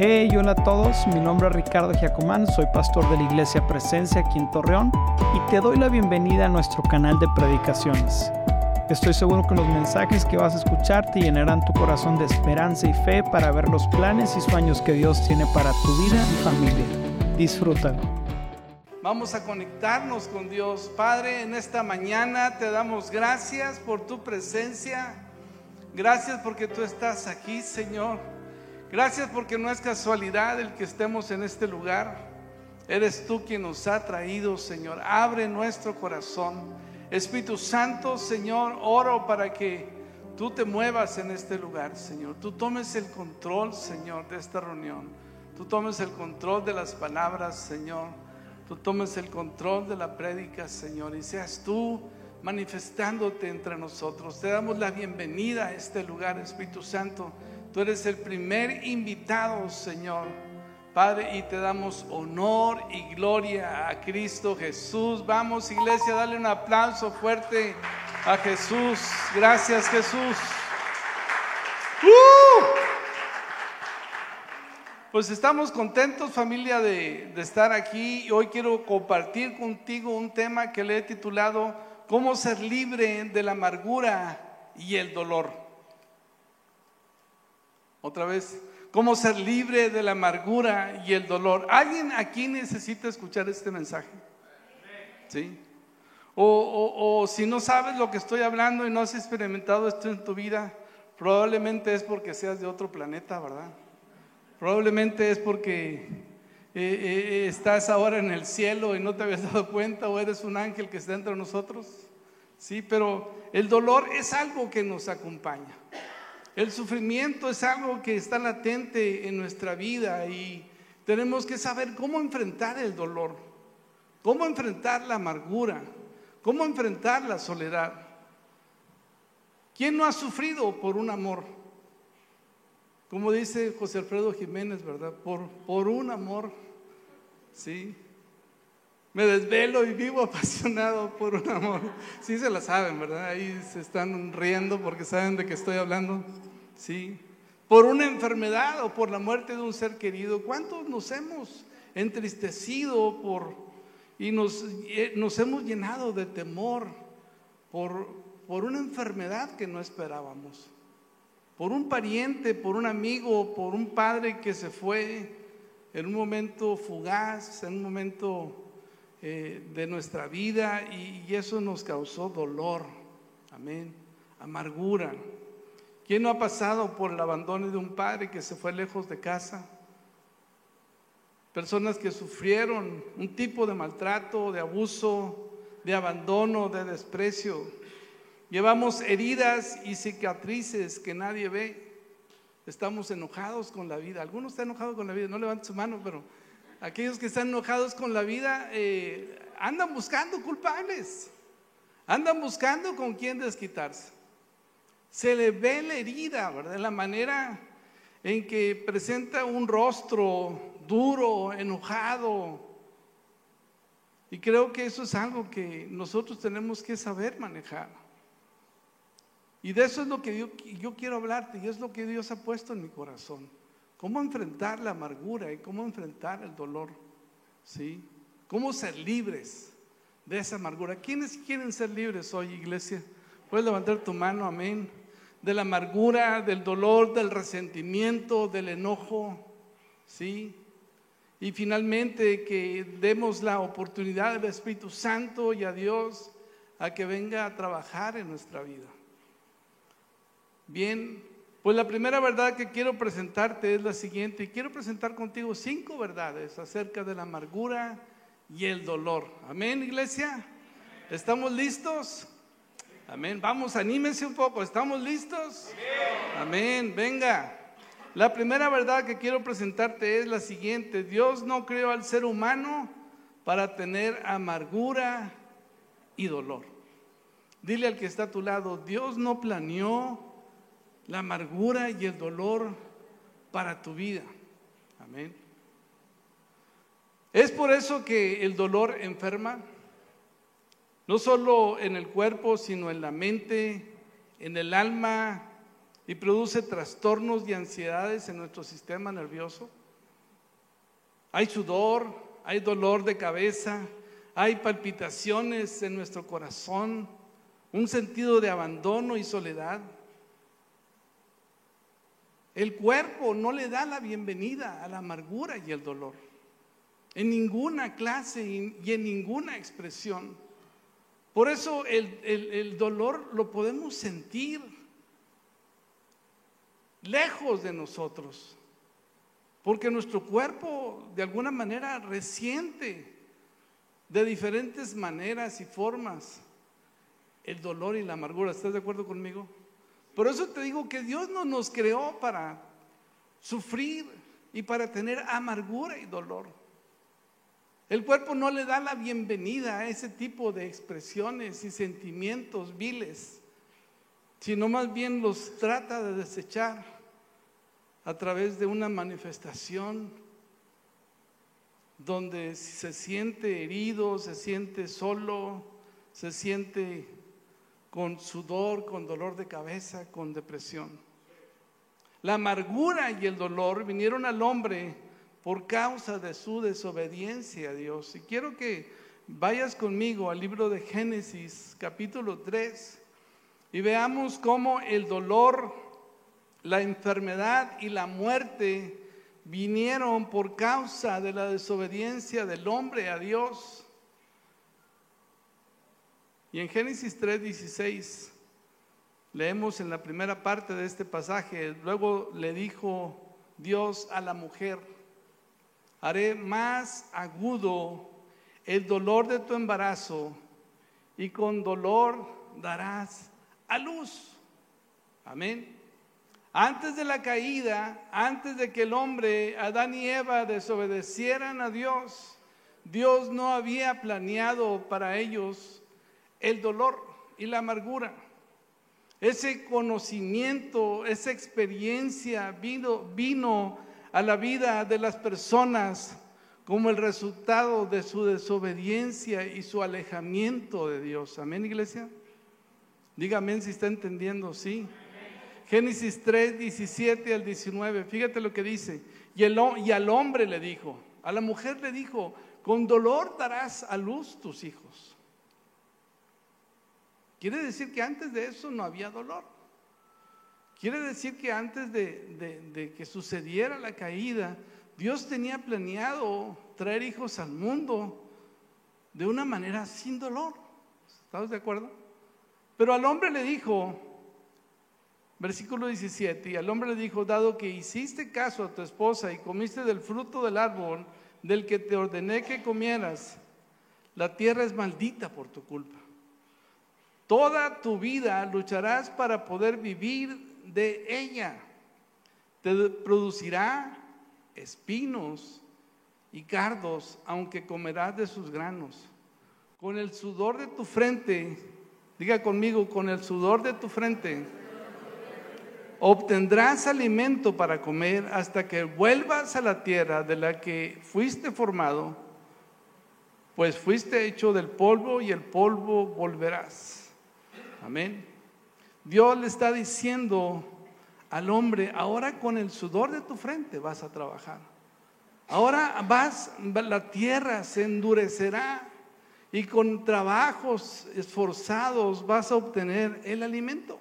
Hey, hola a todos, mi nombre es Ricardo Giacomán, soy pastor de la Iglesia Presencia aquí en Torreón y te doy la bienvenida a nuestro canal de predicaciones. Estoy seguro que los mensajes que vas a escuchar te llenarán tu corazón de esperanza y fe para ver los planes y sueños que Dios tiene para tu vida y familia. Disfrútalo. Vamos a conectarnos con Dios. Padre, en esta mañana te damos gracias por tu presencia. Gracias porque tú estás aquí, Señor. Gracias porque no es casualidad el que estemos en este lugar. Eres tú quien nos ha traído, Señor. Abre nuestro corazón. Espíritu Santo, Señor, oro para que tú te muevas en este lugar, Señor. Tú tomes el control, Señor, de esta reunión. Tú tomes el control de las palabras, Señor. Tú tomes el control de la prédica, Señor. Y seas tú manifestándote entre nosotros. Te damos la bienvenida a este lugar, Espíritu Santo. Tú eres el primer invitado, Señor. Padre, y te damos honor y gloria a Cristo Jesús. Vamos, iglesia, dale un aplauso fuerte a Jesús. Gracias, Jesús. ¡Uh! Pues estamos contentos, familia, de, de estar aquí. Y hoy quiero compartir contigo un tema que le he titulado ¿Cómo ser libre de la amargura y el dolor? Otra vez, cómo ser libre de la amargura y el dolor. ¿Alguien aquí necesita escuchar este mensaje? ¿Sí? O, si no sabes lo que estoy hablando y no has experimentado esto en tu vida, probablemente es porque seas de otro planeta, ¿verdad? Probablemente es porque eh, eh, estás ahora en el cielo y no te habías dado cuenta o eres un ángel que está entre nosotros. Sí, pero el dolor es algo que nos acompaña. El sufrimiento es algo que está latente en nuestra vida y tenemos que saber cómo enfrentar el dolor, cómo enfrentar la amargura, cómo enfrentar la soledad. ¿Quién no ha sufrido por un amor? Como dice José Alfredo Jiménez, ¿verdad? Por, por un amor, ¿sí? Me desvelo y vivo apasionado por un amor. Sí se la saben, ¿verdad? Ahí se están riendo porque saben de qué estoy hablando. ¿sí? Por una enfermedad o por la muerte de un ser querido. ¿Cuántos nos hemos entristecido por y nos, eh, nos hemos llenado de temor por, por una enfermedad que no esperábamos? Por un pariente, por un amigo, por un padre que se fue en un momento fugaz, en un momento eh, de nuestra vida y, eso nos causó dolor, amén, amargura. ¿Quién no ha pasado por el abandono de un padre que se fue lejos de casa? Personas que sufrieron un tipo de maltrato, de abuso, de abandono, de desprecio. Llevamos heridas y cicatrices que nadie ve. Estamos enojados con la vida. Algunos están enojados con la vida, no levanten su mano, pero aquellos que están enojados con la vida eh, andan buscando culpables. Andan buscando con quién desquitarse. Se le ve la herida, ¿verdad? La manera en que presenta un rostro duro, enojado. Y creo que eso es algo que nosotros tenemos que saber manejar. Y de eso es lo que yo, yo, quiero hablarte y es lo que Dios ha puesto en mi corazón. Cómo enfrentar la amargura y cómo enfrentar el dolor. ¿Sí? Cómo ser libres de esa amargura. ¿Quiénes quieren ser libres hoy, iglesia? Puedes levantar tu mano, amén. De la amargura, del dolor, del resentimiento, del enojo, ¿sí? Y finalmente que demos la oportunidad al Espíritu Santo y a Dios a que venga a trabajar en nuestra vida. Bien, pues la primera verdad que quiero presentarte es la siguiente. Y quiero presentar contigo cinco verdades acerca de la amargura y el dolor. Amén, iglesia. ¿Estamos listos? Amén. Vamos, anímense un poco. ¿Estamos listos? Amén. Venga. La primera verdad que quiero presentarte es la siguiente. Dios no creó al ser humano para tener amargura y dolor. Dile al que está a tu lado, Dios no planeó la amargura y el dolor para tu vida. Amén. Es por eso que el dolor enferma no solo en el cuerpo, sino en la mente, en el alma, y produce trastornos y ansiedades en nuestro sistema nervioso. Hay sudor, hay dolor de cabeza, hay palpitaciones en nuestro corazón, un sentido de abandono y soledad. El cuerpo no le da la bienvenida a la amargura y el dolor, en ninguna clase y en ninguna expresión. Por eso el, dolor lo podemos sentir lejos de nosotros, porque nuestro cuerpo de alguna manera resiente de diferentes maneras y formas el dolor y la amargura. ¿Estás de acuerdo conmigo? Por eso te digo que Dios no nos creó para sufrir y para tener amargura y dolor. El cuerpo no le da la bienvenida a ese tipo de expresiones y sentimientos viles, sino más bien los trata de desechar a través de una manifestación donde se siente herido, se siente solo, se siente con sudor, con dolor de cabeza, con depresión. La amargura y el dolor vinieron al hombre por causa de su desobediencia a Dios. Y quiero que vayas conmigo al libro de Génesis capítulo 3 y veamos cómo el dolor, la enfermedad y la muerte vinieron por causa de la desobediencia del hombre a Dios. Y en Génesis 3:16 leemos en la primera parte de este pasaje, luego le dijo Dios a la mujer, haré más agudo el dolor de tu embarazo y con dolor darás a luz. Amén. Antes de la caída, antes de que el hombre, Adán y Eva, desobedecieran a Dios, Dios no había planeado para ellos el dolor y la amargura. Ese conocimiento, esa experiencia vino, a la vida de las personas como el resultado de su desobediencia y su alejamiento de Dios. Amén, iglesia. Dígame si está entendiendo, sí. Génesis 3, 17 al 19, fíjate lo que dice. Y, el, y al hombre le dijo, a la mujer le dijo, con dolor darás a luz tus hijos. Quiere decir que antes de eso no había dolor. Quiere decir que antes de, que sucediera la caída, Dios tenía planeado traer hijos al mundo de una manera sin dolor. ¿Estamos de acuerdo? Pero al hombre le dijo, versículo 17, y al hombre le dijo, dado que hiciste caso a tu esposa y comiste del fruto del árbol del que te ordené que comieras, la tierra es maldita por tu culpa. Toda tu vida lucharás para poder vivir de ella. Te producirá espinos y cardos, aunque comerás de sus granos. Con el sudor de tu frente, diga conmigo, con el sudor de tu frente, obtendrás alimento para comer hasta que vuelvas a la tierra de la que fuiste formado, pues fuiste hecho del polvo y el polvo volverás. Amén. Dios le está diciendo al hombre, ahora con el sudor de tu frente vas a trabajar. Ahora vas, la tierra se endurecerá y con trabajos esforzados vas a obtener el alimento.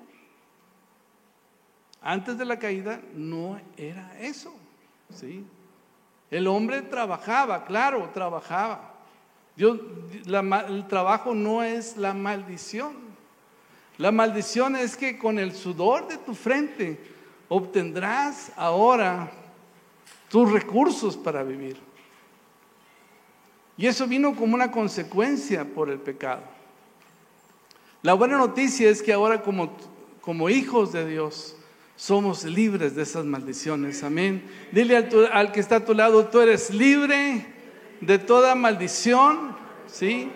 Antes de la caída no era eso, ¿sí? El hombre trabajaba, claro, trabajaba. Dios, el trabajo no es la maldición. La maldición es que con el sudor de tu frente obtendrás ahora tus recursos para vivir. Y eso vino como una consecuencia por el pecado. La buena noticia es que ahora como, como hijos de Dios somos libres de esas maldiciones. Amén. Dile al, al que está a tu lado, tú eres libre de toda maldición, ¿sí?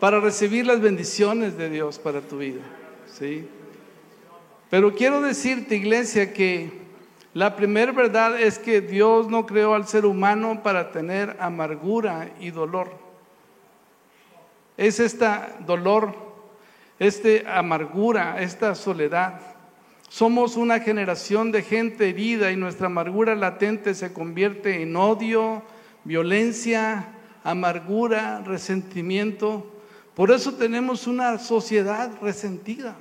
Para recibir las bendiciones de Dios para tu vida. ¿Sí? Pero quiero decirte, iglesia, que la primera verdad es que Dios no creó al ser humano para tener amargura y dolor. Es esta dolor, esta amargura, esta soledad. Somos una generación de gente herida y nuestra amargura latente se convierte en odio, violencia, amargura, resentimiento. Por eso tenemos una sociedad resentida.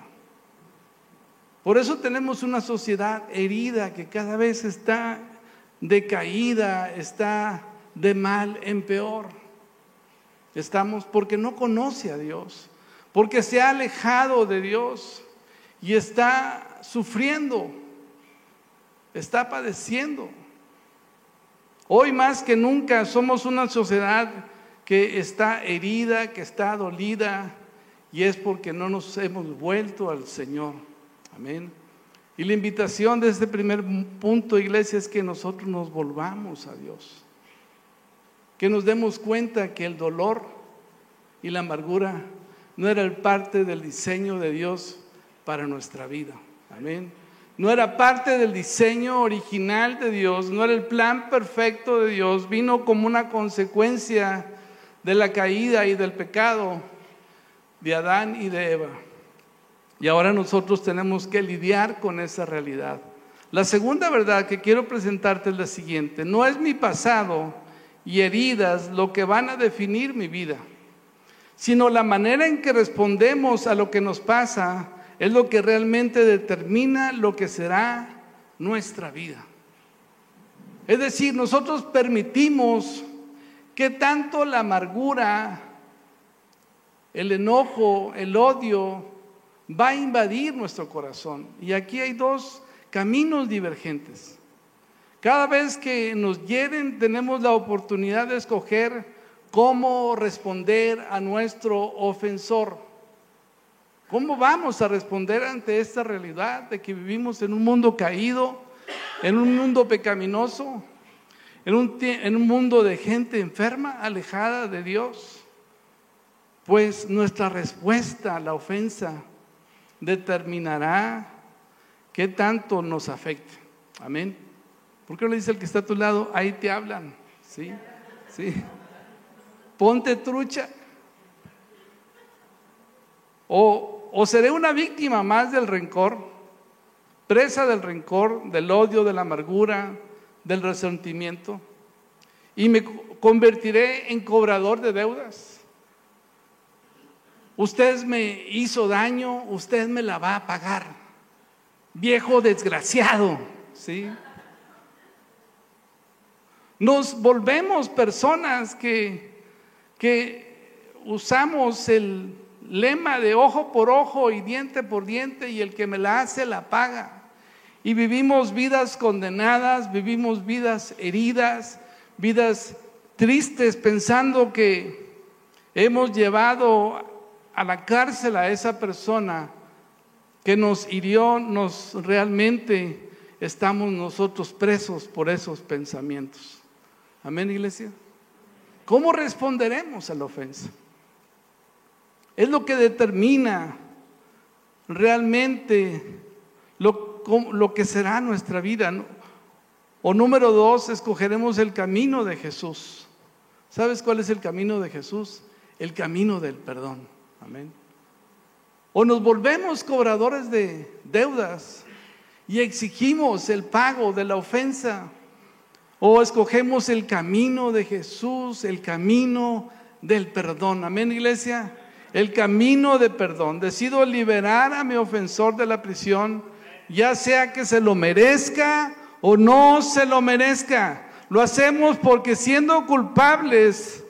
Por eso tenemos una sociedad herida que cada vez está decaída, está de mal en peor. Estamos porque no conoce a Dios, porque se ha alejado de Dios y está sufriendo, está padeciendo. Hoy más que nunca somos una sociedad que está herida, que está dolida, y es porque no nos hemos vuelto al Señor. Amén. Y la invitación de este primer punto, iglesia, es que nosotros nos volvamos a Dios. Que nos demos cuenta que el dolor y la amargura no era parte del diseño de Dios para nuestra vida. Amén no era parte del diseño original de Dios, no era el plan perfecto de Dios, vino como una consecuencia de la caída y del pecado de Adán y de Eva. Y ahora nosotros tenemos que lidiar con esa realidad. La segunda verdad que quiero presentarte es la siguiente. No es mi pasado y heridas lo que van a definir mi vida, sino la manera en que respondemos a lo que nos pasa es lo que realmente determina lo que será nuestra vida. Es decir, nosotros permitimos que tanto la amargura, el enojo, el odio, va a invadir nuestro corazón. Y aquí hay dos caminos divergentes. Cada vez que nos hieren tenemos la oportunidad de escoger cómo responder a nuestro ofensor. ¿Cómo vamos a responder ante esta realidad de que vivimos en un mundo caído, en un mundo pecaminoso, en un, mundo de gente enferma, alejada de Dios? Pues nuestra respuesta a la ofensa determinará qué tanto nos afecte. Amén. ¿Por qué le dice el que está a tu lado? Ahí te hablan. Sí, sí. Ponte trucha. O seré una víctima más del rencor, presa del rencor, del odio, de la amargura, del resentimiento, y me convertiré en cobrador de deudas. Usted me hizo daño, usted me la va a pagar. Viejo desgraciado, ¿sí? Nos volvemos personas que, que usamos el lema de ojo por ojo y diente por diente y el que me la hace la paga. Y vivimos vidas condenadas, vivimos vidas heridas, vidas tristes pensando que hemos llevado a la cárcel a esa persona que nos hirió, nos realmente estamos nosotros presos por esos pensamientos. Amén, iglesia. ¿Cómo responderemos a la ofensa? Es lo que determina realmente lo, que será nuestra vida. O número dos, escogeremos el camino de Jesús. ¿Sabes cuál es el camino de Jesús? El camino del perdón. Amén. O nos volvemos cobradores de deudas y exigimos el pago de la ofensa. O escogemos el camino de Jesús, el camino del perdón. Amén, iglesia el camino de perdón. Decido liberar a mi ofensor de la prisión, ya sea que se lo merezca o no se lo merezca. Lo hacemos porque siendo culpables,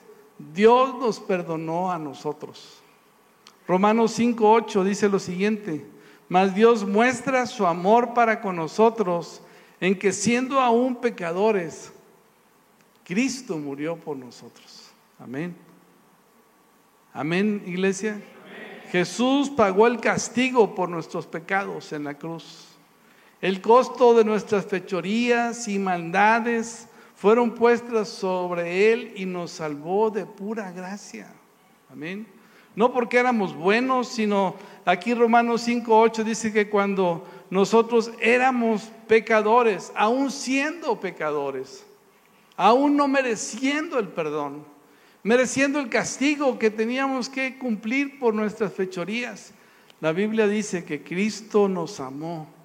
Dios nos perdonó a nosotros. Romanos 5.8 dice lo siguiente, mas Dios muestra su amor para con nosotros en que siendo aún pecadores, Cristo murió por nosotros. Amén. Amén, iglesia. Jesús pagó el castigo por nuestros pecados en la cruz. El costo de nuestras fechorías y maldades fueron puestas sobre Él y nos salvó de pura gracia. Amén. No porque éramos buenos, sino aquí Romanos 5.8 dice que cuando nosotros éramos pecadores, aún siendo pecadores, aún no mereciendo el perdón, mereciendo el castigo que teníamos que cumplir por nuestras fechorías. La Biblia dice que Cristo nos amó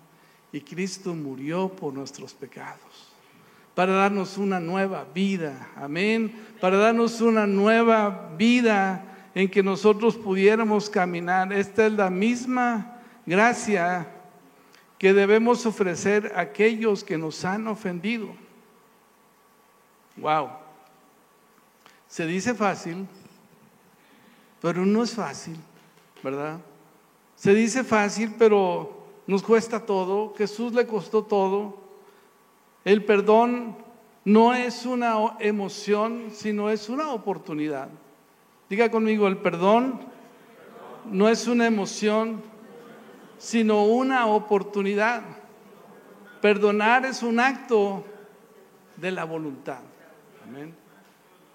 y Cristo murió por nuestros pecados. para darnos una nueva vida. Amén. Para darnos una nueva vida en que nosotros pudiéramos caminar. Esta es la misma gracia que debemos ofrecer a aquellos que nos han ofendido. Wow. Se dice fácil, pero no es fácil, ¿verdad? Se dice fácil, pero nos cuesta todo. Jesús le costó todo. El perdón no es una emoción, sino es una oportunidad. Diga conmigo, el perdón no es una emoción, sino una oportunidad. Perdonar es un acto de la voluntad. Amén.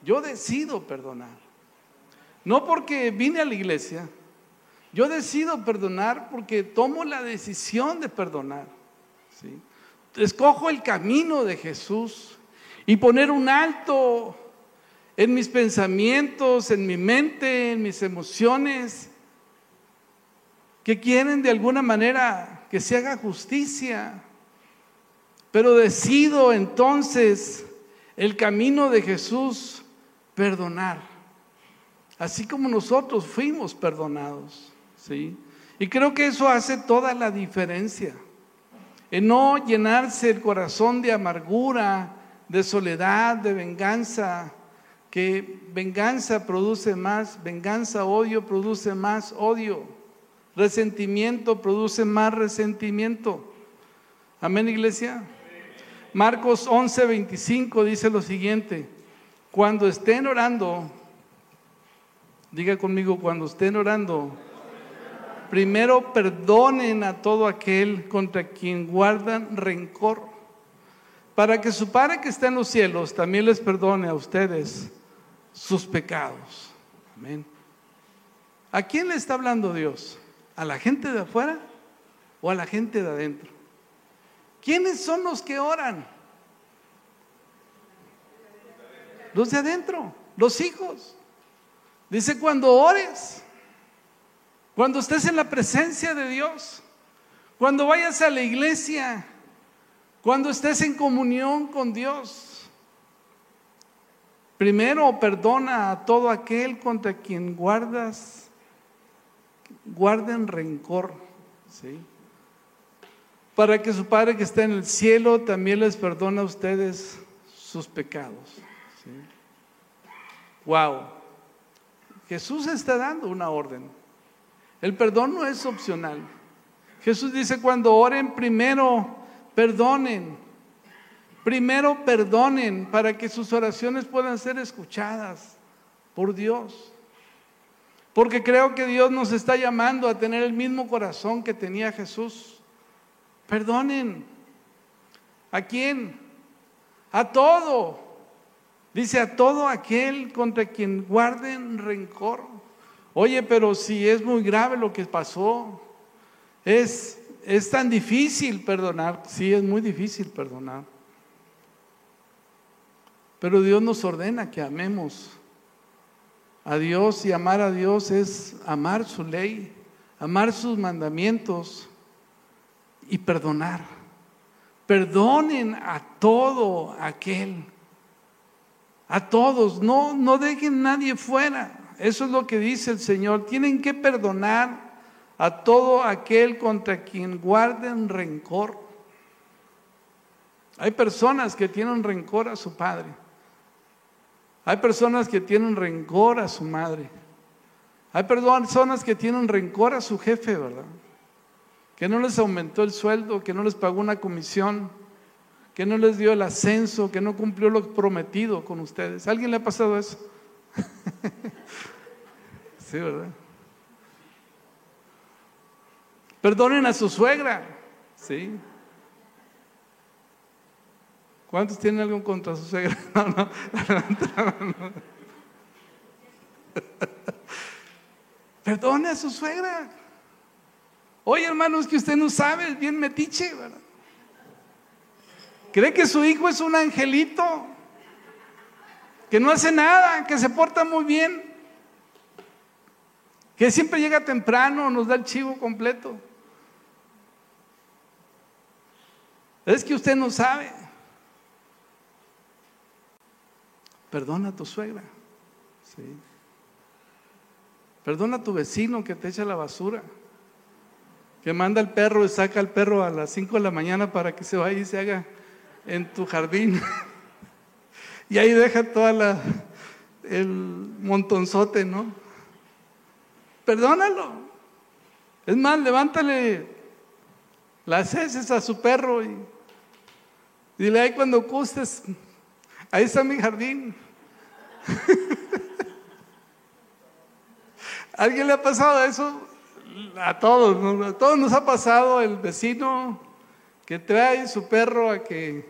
Yo decido perdonar. No porque vine a la iglesia, yo decido perdonar porque tomo la decisión de perdonar. ¿sí? escojo el camino de Jesús y poner un alto en mis pensamientos, en mi mente, en mis emociones, que quieren de alguna manera que se haga justicia. Pero decido entonces el camino de Jesús perdonar, así como nosotros fuimos perdonados, ¿sí? Y creo que eso hace toda la diferencia en no llenarse el corazón de amargura, de soledad, de venganza, que venganza produce más, venganza, odio produce más odio, resentimiento produce más resentimiento. Amén, iglesia. Marcos 11, 25 dice lo siguiente, cuando estén orando, diga conmigo, cuando estén orando, primero perdonen a todo aquel contra quien guardan rencor, para que su Padre que está en los cielos también les perdone a ustedes sus pecados. Amén. ¿A quién le está hablando Dios? ¿A la gente de afuera o a la gente de adentro? ¿Quiénes son los que oran? Los de adentro, los hijos. Dice, cuando ores, cuando estés en la presencia de Dios, cuando vayas a la iglesia, cuando estés en comunión con Dios. Primero perdona a todo aquel contra quien guardas, guarden rencor, ¿sí? Para que su Padre que está en el cielo también les perdone a ustedes sus pecados. Wow. Jesús está dando una orden. El perdón no es opcional. Jesús dice, cuando oren primero, perdonen. Primero perdonen para que sus oraciones puedan ser escuchadas por Dios. Porque creo que Dios nos está llamando a tener el mismo corazón que tenía Jesús. Perdonen. ¿A quién? A todo. Dice a todo aquel contra quien guarden rencor. Oye, pero si es muy grave lo que pasó, es, es tan difícil perdonar. Sí, es muy difícil perdonar. Pero Dios nos ordena que amemos a Dios y amar a Dios es amar su ley, amar sus mandamientos y perdonar. Perdonen a todo aquel, a todos, no, no dejen nadie fuera. Eso es lo que dice el Señor. Tienen que perdonar a todo aquel contra quien guarden rencor. Hay personas que tienen rencor a su padre. Hay personas que tienen rencor a su madre. Hay personas que tienen rencor a su jefe, ¿verdad? Que no les aumentó el sueldo, que no les pagó una comisión, que no les dio el ascenso, que no cumplió lo prometido con ustedes. ¿A alguien le ha pasado eso? sí, ¿verdad? Perdonen a su suegra, ¿sí? ¿Cuántos tienen algo contra su suegra? No, no, Perdone a su suegra. Oye, hermanos, que usted no sabe, es bien metiche, ¿verdad? Cree que su hijo es un angelito que no hace nada, que se porta muy bien, que siempre llega temprano, nos da el chivo completo. Es que usted no sabe. Perdona a tu suegra. ¿sí? Perdona a tu vecino que te echa la basura. Que manda el perro y saca al perro a las 5 de la mañana para que se vaya y se haga en tu jardín. y ahí deja toda la el montonzote, ¿no? Perdónalo. Es más, levántale las heces a su perro y dile ahí cuando gustes, ahí está mi jardín. ¿Alguien le ha pasado eso? A todos, a todos nos ha pasado el vecino que trae su perro a que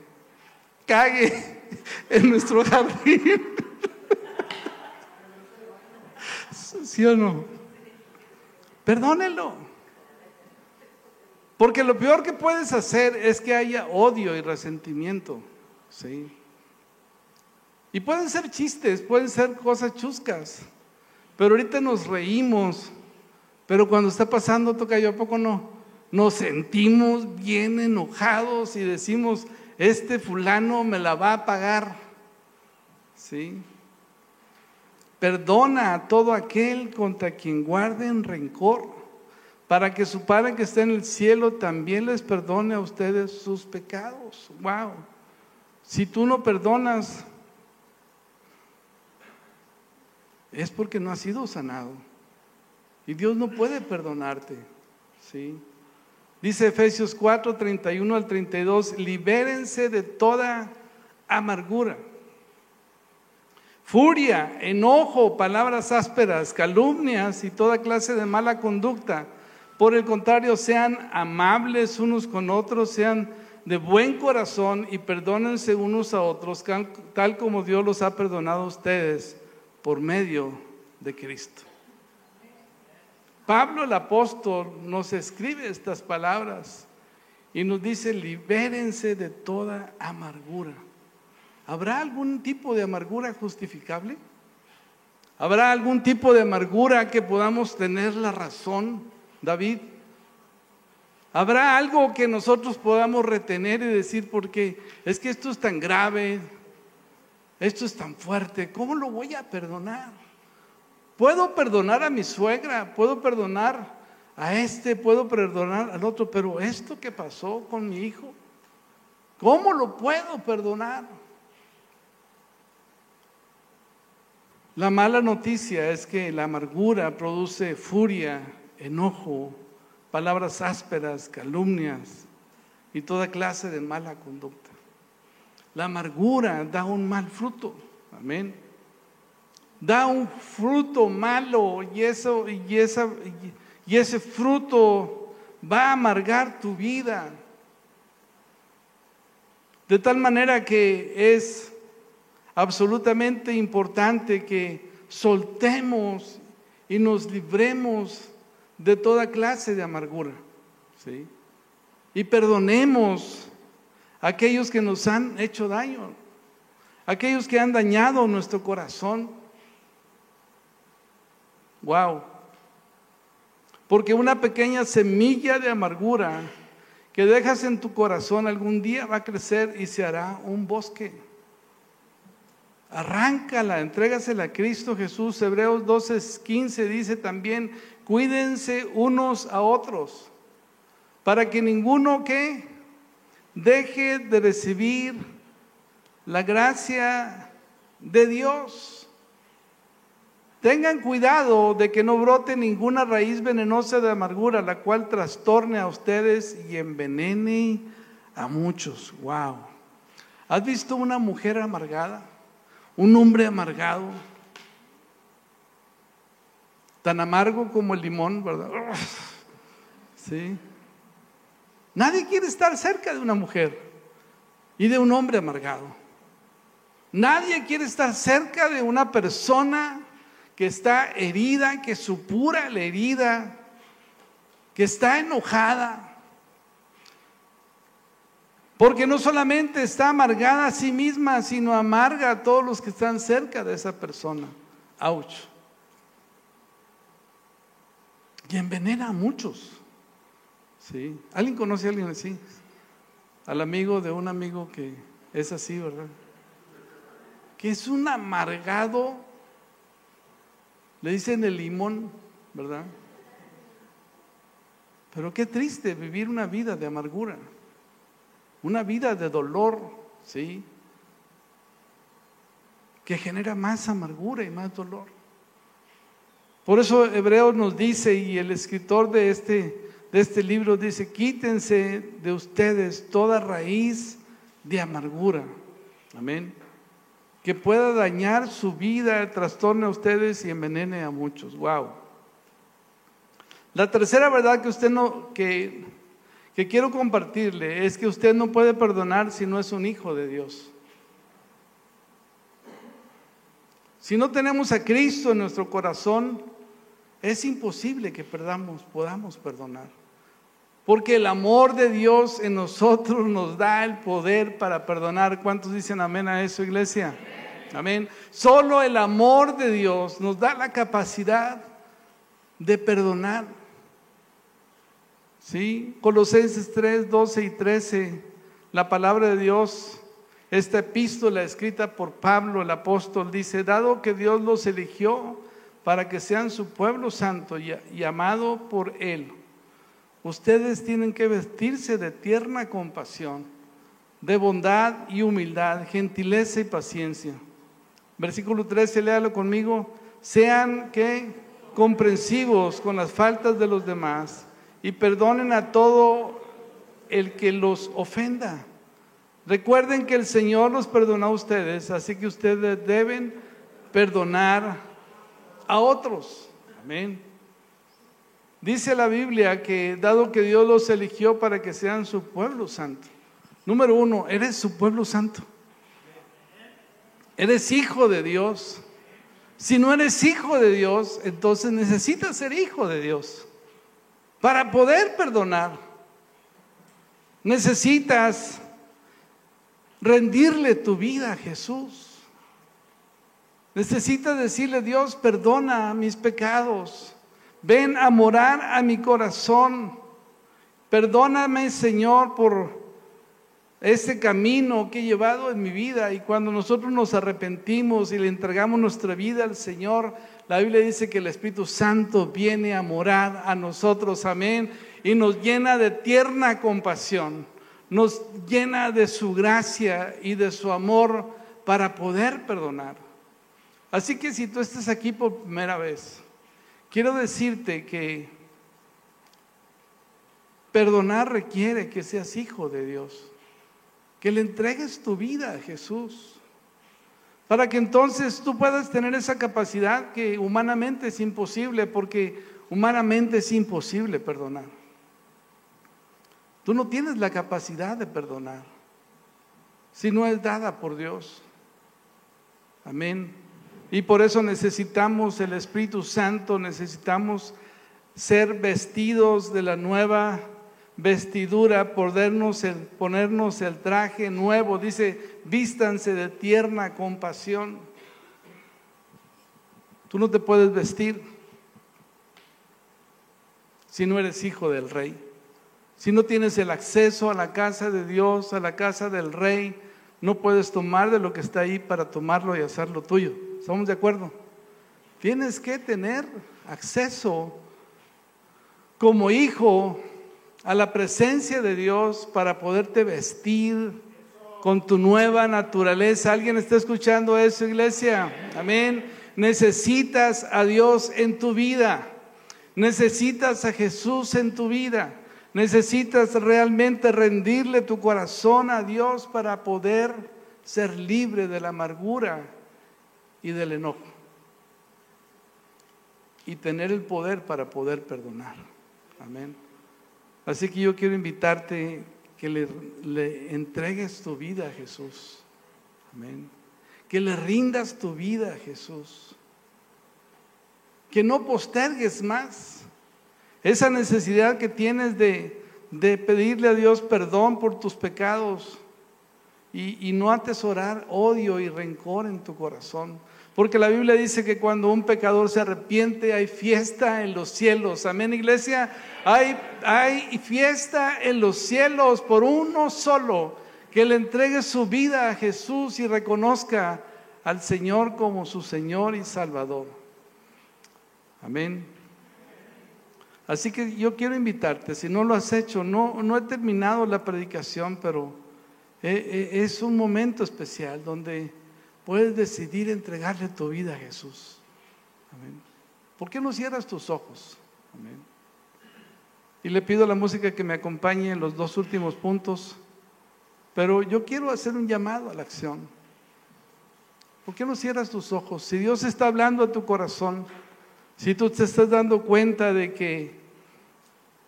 cague en nuestro jardín. ¿Sí o no? Perdónelo. Porque lo peor que puedes hacer es que haya odio y resentimiento. ¿sí? Y pueden ser chistes, pueden ser cosas chuscas. Pero ahorita nos reímos. Pero cuando está pasando, toca yo, ¿a poco no? Nos sentimos bien enojados y decimos, este fulano me la va a pagar. ¿Sí? Perdona a todo aquel contra quien guarden rencor, para que su Padre que está en el cielo también les perdone a ustedes sus pecados. Wow. Si tú no perdonas, es porque no has sido sanado. Y Dios no puede perdonarte. ¿sí? Dice Efesios 4, 31 al 32, libérense de toda amargura furia, enojo, palabras ásperas, calumnias y toda clase de mala conducta. Por el contrario, sean amables unos con otros, sean de buen corazón y perdónense unos a otros, tal como Dios los ha perdonado a ustedes por medio de Cristo. Pablo el apóstol nos escribe estas palabras y nos dice, libérense de toda amargura. ¿Habrá algún tipo de amargura justificable? ¿Habrá algún tipo de amargura que podamos tener la razón, David? ¿Habrá algo que nosotros podamos retener y decir, porque es que esto es tan grave, esto es tan fuerte, ¿cómo lo voy a perdonar? Puedo perdonar a mi suegra, puedo perdonar a este, puedo perdonar al otro, pero esto que pasó con mi hijo, ¿cómo lo puedo perdonar? La mala noticia es que la amargura produce furia, enojo, palabras ásperas, calumnias y toda clase de mala conducta. La amargura da un mal fruto. Amén. Da un fruto malo y, eso, y, y ese fruto va a amargar tu vida. De tal manera que es absolutamente importante que soltemos y nos libremos de toda clase de amargura. ¿sí? Y perdonemos a aquellos que nos han hecho daño, aquellos que han dañado nuestro corazón. Wow. Porque una pequeña semilla de amargura que dejas en tu corazón algún día va a crecer y se hará un bosque. Arráncala, entrégasela a Cristo Jesús. Hebreos 12, 15 dice también, cuídense unos a otros, para que ninguno que deje de recibir la gracia de Dios. Tengan cuidado de que no brote ninguna raíz venenosa de amargura, la cual trastorne a ustedes y envenene a muchos. Wow. ¿Has visto una mujer amargada? Un hombre amargado, tan amargo como el limón, ¿verdad? Sí. Nadie quiere estar cerca de una mujer y de un hombre amargado. Nadie quiere estar cerca de una persona que está herida, que supura la herida, que está enojada, porque no solamente está amargada a sí misma, sino amarga a todos los que están cerca de esa persona. Ouch. Y envenena a muchos. ¿Sí? ¿Alguien conoce a alguien así? Al amigo de un amigo que es así, ¿verdad? que es un amargado, le dicen el limón, ¿verdad? Pero qué triste vivir una vida de amargura, una vida de dolor, ¿sí? Que genera más amargura y más dolor. Por eso Hebreos nos dice, y el escritor de este, de este libro dice, quítense de ustedes toda raíz de amargura. Amén. Que pueda dañar su vida, trastorne a ustedes y envenene a muchos. Wow. La tercera verdad que usted no, que, que quiero compartirle es que usted no puede perdonar si no es un hijo de Dios. Si no tenemos a Cristo en nuestro corazón, es imposible que perdamos, podamos perdonar. Porque el amor de Dios en nosotros nos da el poder para perdonar. ¿Cuántos dicen amén a eso, iglesia? Amén. Solo el amor de Dios nos da la capacidad de perdonar. ¿Sí? Colosenses 3, 12 y 13, la palabra de Dios, esta epístola escrita por Pablo el apóstol dice, dado que Dios los eligió para que sean su pueblo santo y, amado por Él, ustedes tienen que vestirse de tierna compasión, de bondad y humildad, gentileza y paciencia. Versículo 13, léalo conmigo, sean que comprensivos con las faltas de los demás y perdonen a todo el que los ofenda. Recuerden que el Señor los perdonó a ustedes, así que ustedes deben perdonar a otros. Amén. Dice la Biblia que dado que Dios los eligió para que sean su pueblo santo. Número uno, eres su pueblo santo. Eres hijo de Dios. Si no eres hijo de Dios, entonces necesitas ser hijo de Dios. Para poder perdonar, necesitas rendirle tu vida a Jesús. Necesitas decirle, Dios, perdona mis pecados. Ven a morar a mi corazón. Perdóname, Señor, por este camino que he llevado en mi vida. Y cuando nosotros nos arrepentimos y le entregamos nuestra vida al Señor, la Biblia dice que el Espíritu Santo viene a morar a nosotros, amén, y nos llena de tierna compasión, nos llena de su gracia y de su amor para poder perdonar. Así que si tú estás aquí por primera vez, quiero decirte que perdonar requiere que seas hijo de Dios, que le entregues tu vida a Jesús para que entonces tú puedas tener esa capacidad que humanamente es imposible, porque humanamente es imposible perdonar. Tú no tienes la capacidad de perdonar si no es dada por Dios. Amén. Y por eso necesitamos el Espíritu Santo, necesitamos ser vestidos de la nueva vestidura, ponernos el, ponernos el traje nuevo. Dice, vístanse de tierna compasión. Tú no te puedes vestir si no eres hijo del rey. Si no tienes el acceso a la casa de Dios, a la casa del rey, no puedes tomar de lo que está ahí para tomarlo y hacerlo tuyo. ¿Estamos de acuerdo? Tienes que tener acceso como hijo a la presencia de Dios para poderte vestir con tu nueva naturaleza. ¿Alguien está escuchando eso, iglesia? Amén. Necesitas a Dios en tu vida. Necesitas a Jesús en tu vida. Necesitas realmente rendirle tu corazón a Dios para poder ser libre de la amargura y del enojo. Y tener el poder para poder perdonar. Amén. Así que yo quiero invitarte que le, entregues tu vida a Jesús. Amén. Que le rindas tu vida a Jesús. Que no postergues más esa necesidad que tienes de, pedirle a Dios perdón por tus pecados y, y no atesorar odio y rencor en tu corazón. Porque la Biblia dice que cuando un pecador se arrepiente hay fiesta en los cielos. Amén, iglesia. Hay, hay fiesta en los cielos por uno solo que le entregue su vida a Jesús y reconozca al Señor como su Señor y Salvador. Amén. Así que yo quiero invitarte, si no lo has hecho, no, no he terminado la predicación, pero eh, eh, es un momento especial donde puedes decidir entregarle tu vida a Jesús. Amén. ¿Por qué no cierras tus ojos? Amén. Y le pido a la música que me acompañe en los dos últimos puntos. Pero yo quiero hacer un llamado a la acción. ¿Por qué no cierras tus ojos? Si Dios está hablando a tu corazón, si tú te estás dando cuenta de que,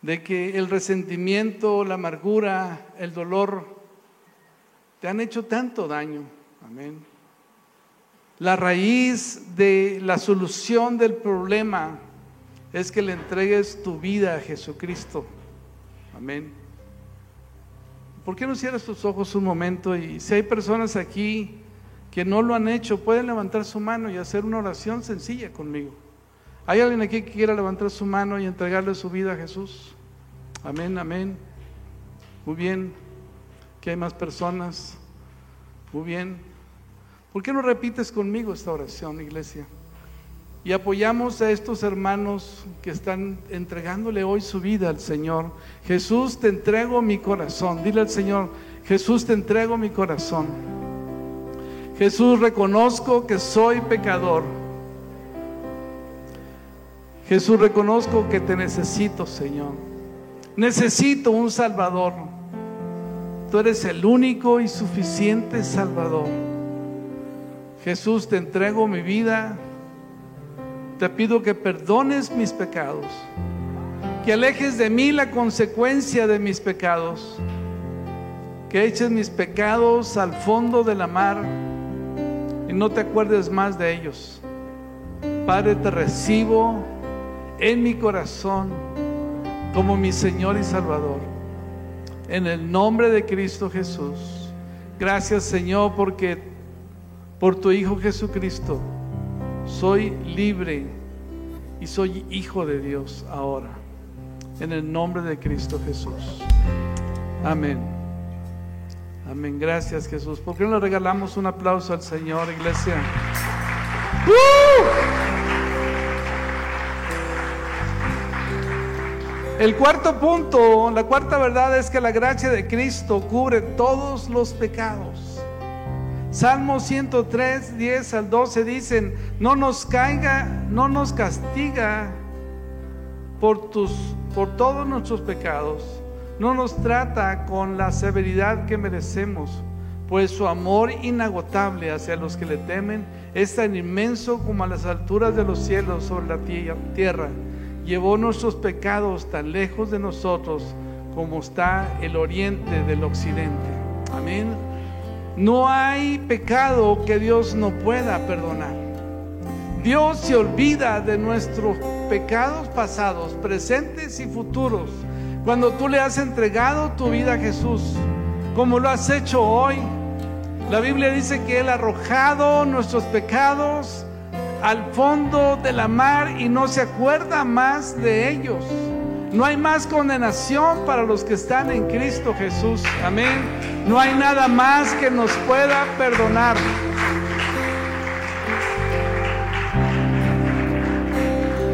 de que el resentimiento, la amargura, el dolor te han hecho tanto daño. Amén. La raíz de la solución del problema es que le entregues tu vida a Jesucristo. Amén. ¿Por qué no cierras tus ojos un momento? Y si hay personas aquí que no lo han hecho, pueden levantar su mano y hacer una oración sencilla conmigo. ¿Hay alguien aquí que quiera levantar su mano y entregarle su vida a Jesús? Amén, amén. Muy bien. Que hay más personas. Muy bien. ¿Por qué no repites conmigo esta oración, iglesia? Y apoyamos a estos hermanos que están entregándole hoy su vida al Señor. Jesús, te entrego mi corazón. Dile al Señor, Jesús, te entrego mi corazón. Jesús, reconozco que soy pecador. Jesús, reconozco que te necesito, Señor. Necesito un Salvador. Tú eres el único y suficiente Salvador. Jesús, te entrego mi vida te pido que perdones mis pecados, que alejes de mí la consecuencia de mis pecados, que eches mis pecados al fondo de la mar y no te acuerdes más de ellos. Padre, te recibo en mi corazón como mi Señor y Salvador. En el nombre de Cristo Jesús. Gracias Señor porque por tu Hijo Jesucristo soy libre y soy hijo de Dios ahora. En el nombre de Cristo Jesús. Amén. Amén. Gracias Jesús. ¿Por qué no le regalamos un aplauso al Señor, iglesia? El cuarto punto, la cuarta verdad es que la gracia de Cristo cubre todos los pecados. Salmo 103, 10 al 12 dicen, no nos caiga, no nos castiga por, tus, por todos nuestros pecados, no nos trata con la severidad que merecemos, pues su amor inagotable hacia los que le temen es tan inmenso como a las alturas de los cielos sobre la tierra. Llevó nuestros pecados tan lejos de nosotros como está el oriente del occidente. Amén. No hay pecado que Dios no pueda perdonar. Dios se olvida de nuestros pecados pasados, presentes y futuros. Cuando tú le has entregado tu vida a Jesús, como lo has hecho hoy, la Biblia dice que Él ha arrojado nuestros pecados al fondo de la mar y no se acuerda más de ellos. No hay más condenación para los que están en Cristo Jesús. Amén. No hay nada más que nos pueda perdonar.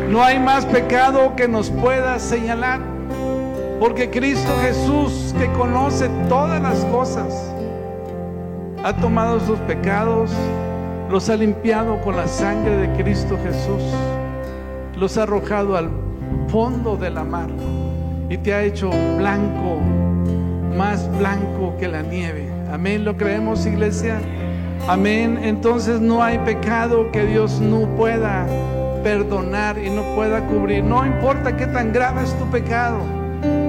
No hay más pecado que nos pueda señalar. Porque Cristo Jesús, que conoce todas las cosas, ha tomado sus pecados, los ha limpiado con la sangre de Cristo Jesús, los ha arrojado al fondo de la mar y te ha hecho blanco, más blanco que la nieve. Amén, ¿lo creemos iglesia? Amén, entonces no hay pecado que Dios no pueda perdonar y no pueda cubrir. No importa qué tan grave es tu pecado,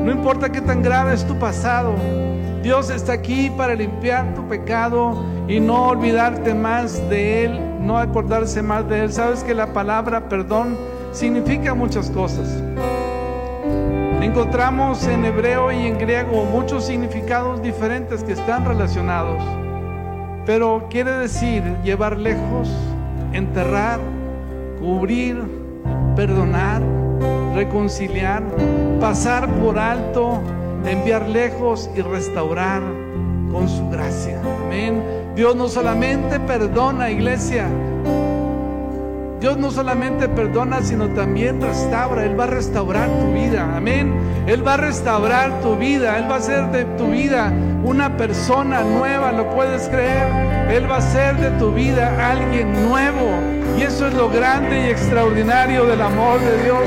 no importa qué tan grave es tu pasado. Dios está aquí para limpiar tu pecado y no olvidarte más de Él, no acordarse más de Él. Sabes que la palabra perdón significa muchas cosas. Encontramos en hebreo y en griego muchos significados diferentes que están relacionados, pero quiere decir llevar lejos, enterrar, cubrir, perdonar, reconciliar, pasar por alto, enviar lejos y restaurar con su gracia. Amén. Dios no solamente perdona, iglesia. Dios no solamente perdona, sino también restaura. Él va a restaurar tu vida. Amén. Él va a restaurar tu vida. Él va a hacer de tu vida una persona nueva. ¿Lo puedes creer? Él va a hacer de tu vida alguien nuevo. Y eso es lo grande y extraordinario del amor de Dios.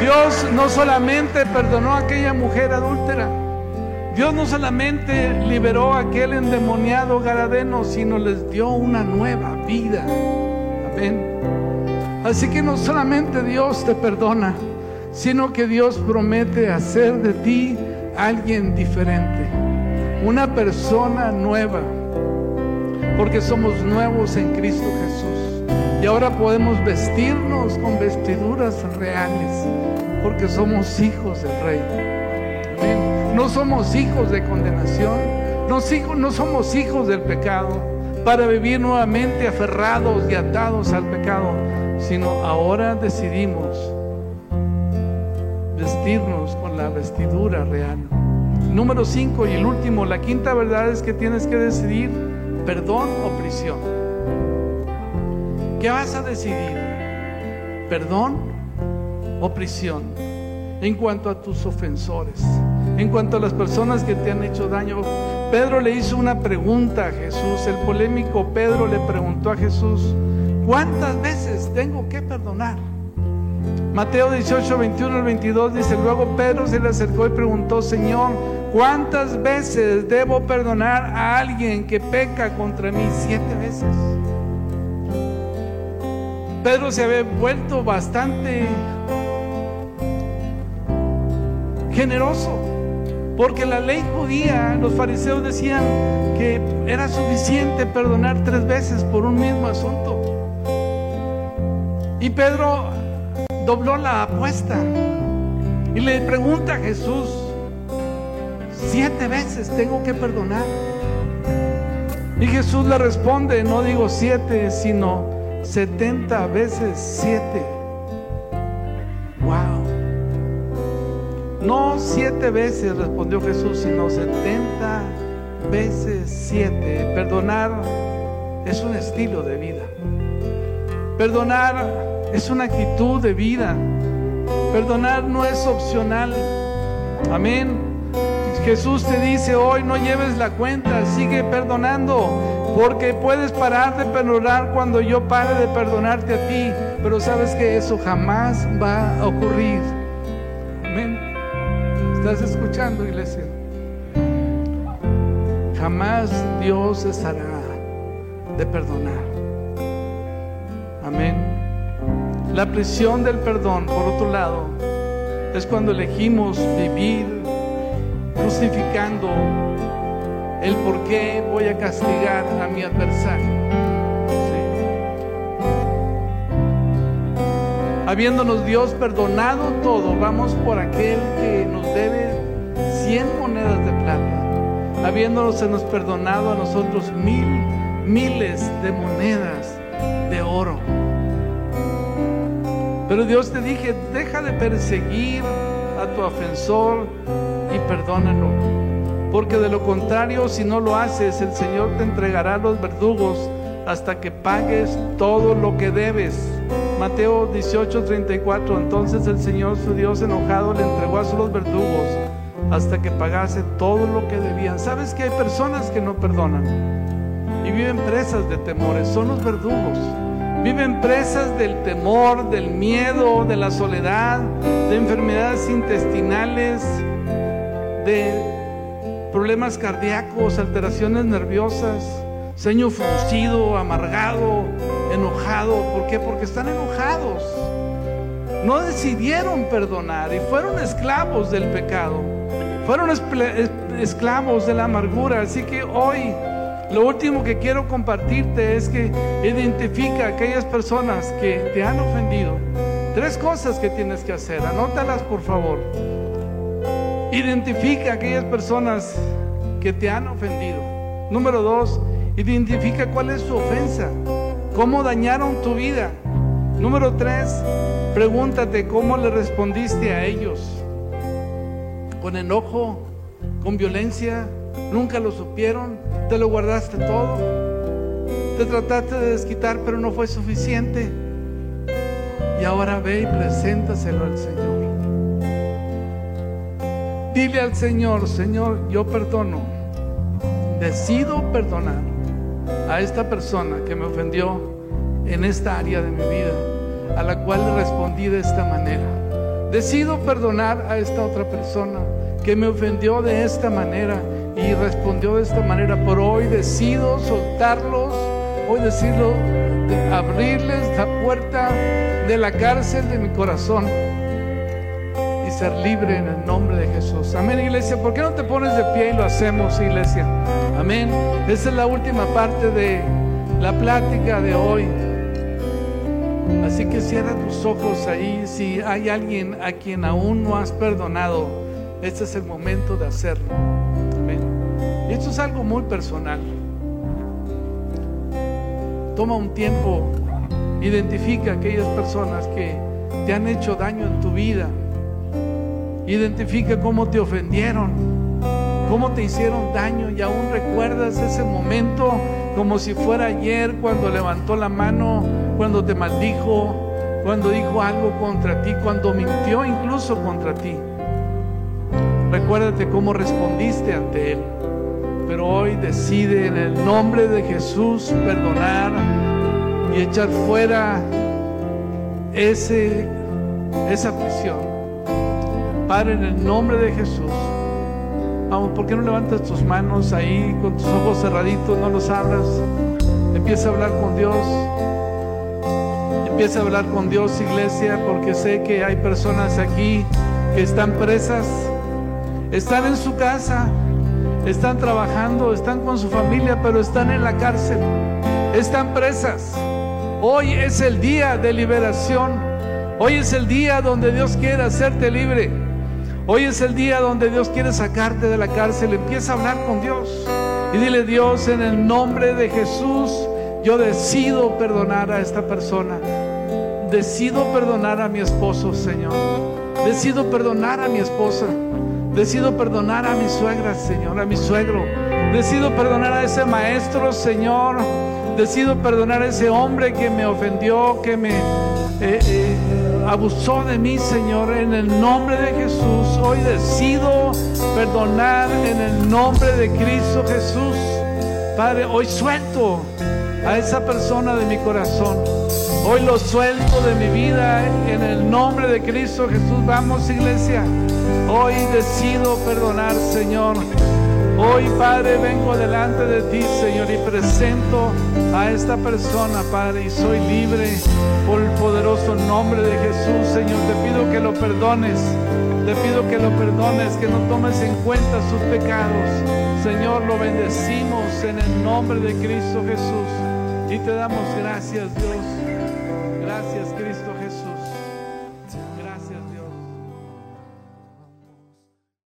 Dios no solamente perdonó a aquella mujer adúltera. Dios no solamente liberó a aquel endemoniado Garadeno, sino les dio una nueva vida. Amén. Así que no solamente Dios te perdona, sino que Dios promete hacer de ti alguien diferente, una persona nueva, porque somos nuevos en Cristo Jesús. Y ahora podemos vestirnos con vestiduras reales, porque somos hijos del Rey. No somos hijos de condenación, no, no somos hijos del pecado para vivir nuevamente aferrados y atados al pecado, sino ahora decidimos vestirnos con la vestidura real. Número 5 y el último, la quinta verdad es que tienes que decidir perdón o prisión. ¿Qué vas a decidir? ¿Perdón o prisión? En cuanto a tus ofensores en cuanto a las personas que te han hecho daño. Pedro le hizo una pregunta a Jesús, el polémico Pedro le preguntó a Jesús, ¿cuántas veces tengo que perdonar? Mateo 18, 21 al 22 dice, luego Pedro se le acercó y preguntó, Señor, ¿cuántas veces debo perdonar a alguien que peca contra mí? Siete veces. Pedro se había vuelto bastante generoso. Porque la ley judía, los fariseos decían que era suficiente perdonar tres veces por un mismo asunto. Y Pedro dobló la apuesta y le pregunta a Jesús, siete veces tengo que perdonar. Y Jesús le responde, no digo siete, sino setenta veces siete. No siete veces respondió Jesús, sino setenta veces siete. Perdonar es un estilo de vida. Perdonar es una actitud de vida. Perdonar no es opcional. Amén. Jesús te dice hoy no lleves la cuenta, sigue perdonando, porque puedes parar de perdonar cuando yo pare de perdonarte a ti, pero sabes que eso jamás va a ocurrir. ¿Estás escuchando, iglesia? Jamás Dios cesará de perdonar. Amén. La prisión del perdón, por otro lado, es cuando elegimos vivir justificando el por qué voy a castigar a mi adversario. Habiéndonos Dios perdonado todo, vamos por aquel que nos debe cien monedas de plata. Habiéndonos se nos perdonado a nosotros mil, miles de monedas de oro. Pero Dios te dije, deja de perseguir a tu ofensor y perdónalo. Porque de lo contrario, si no lo haces, el Señor te entregará a los verdugos hasta que pagues todo lo que debes. Mateo 18, 34. Entonces el Señor su Dios enojado le entregó a sus verdugos hasta que pagase todo lo que debían. ¿Sabes que hay personas que no perdonan? Y viven presas de temores, son los verdugos. Viven presas del temor, del miedo, de la soledad, de enfermedades intestinales, de problemas cardíacos, alteraciones nerviosas ceño fruncido, amargado, enojado. ¿Por qué? Porque están enojados. No decidieron perdonar y fueron esclavos del pecado. Fueron esclavos de la amargura. Así que hoy lo último que quiero compartirte es que identifica a aquellas personas que te han ofendido. Tres cosas que tienes que hacer. Anótalas por favor. Identifica a aquellas personas que te han ofendido. Número dos, Identifica cuál es su ofensa, cómo dañaron tu vida. Número tres, pregúntate cómo le respondiste a ellos. Con enojo, con violencia, nunca lo supieron, te lo guardaste todo, te trataste de desquitar, pero no fue suficiente. Y ahora ve y preséntaselo al Señor. Dile al Señor, Señor, yo perdono, decido perdonar a esta persona que me ofendió en esta área de mi vida, a la cual respondí de esta manera. Decido perdonar a esta otra persona que me ofendió de esta manera y respondió de esta manera. Por hoy decido soltarlos, hoy decido abrirles la puerta de la cárcel de mi corazón ser libre en el nombre de Jesús. Amén, iglesia. ¿Por qué no te pones de pie y lo hacemos, iglesia? Amén. Esa es la última parte de la plática de hoy. Así que cierra tus ojos ahí. Si hay alguien a quien aún no has perdonado, este es el momento de hacerlo. Amén. Y esto es algo muy personal. Toma un tiempo, identifica aquellas personas que te han hecho daño en tu vida. Identifica cómo te ofendieron, cómo te hicieron daño y aún recuerdas ese momento como si fuera ayer cuando levantó la mano, cuando te maldijo, cuando dijo algo contra ti, cuando mintió incluso contra ti. Recuérdate cómo respondiste ante Él. Pero hoy decide en el nombre de Jesús perdonar y echar fuera ese, esa prisión. Padre, en el nombre de Jesús. Vamos, ¿por qué no levantas tus manos ahí con tus ojos cerraditos? No los abras. Empieza a hablar con Dios. Empieza a hablar con Dios, iglesia, porque sé que hay personas aquí que están presas, están en su casa, están trabajando, están con su familia, pero están en la cárcel, están presas. Hoy es el día de liberación. Hoy es el día donde Dios quiere hacerte libre. Hoy es el día donde Dios quiere sacarte de la cárcel. Empieza a hablar con Dios y dile, Dios, en el nombre de Jesús, yo decido perdonar a esta persona. Decido perdonar a mi esposo, Señor. Decido perdonar a mi esposa. Decido perdonar a mi suegra, Señor, a mi suegro. Decido perdonar a ese maestro, Señor. Decido perdonar a ese hombre que me ofendió, que me eh, eh, abusó de mí, Señor. En el nombre de Jesús, hoy decido perdonar en el nombre de Cristo Jesús. Padre, hoy suelto a esa persona de mi corazón. Hoy lo suelto de mi vida en el nombre de Cristo Jesús. Vamos, iglesia. Hoy decido perdonar, Señor. Hoy, Padre, vengo delante de ti, Señor, y presento a esta persona, Padre, y soy libre por el poderoso nombre de Jesús, Señor. Te pido que lo perdones. Te pido que lo perdones, que no tomes en cuenta sus pecados. Señor, lo bendecimos en el nombre de Cristo Jesús. Y te damos gracias, Dios. Gracias,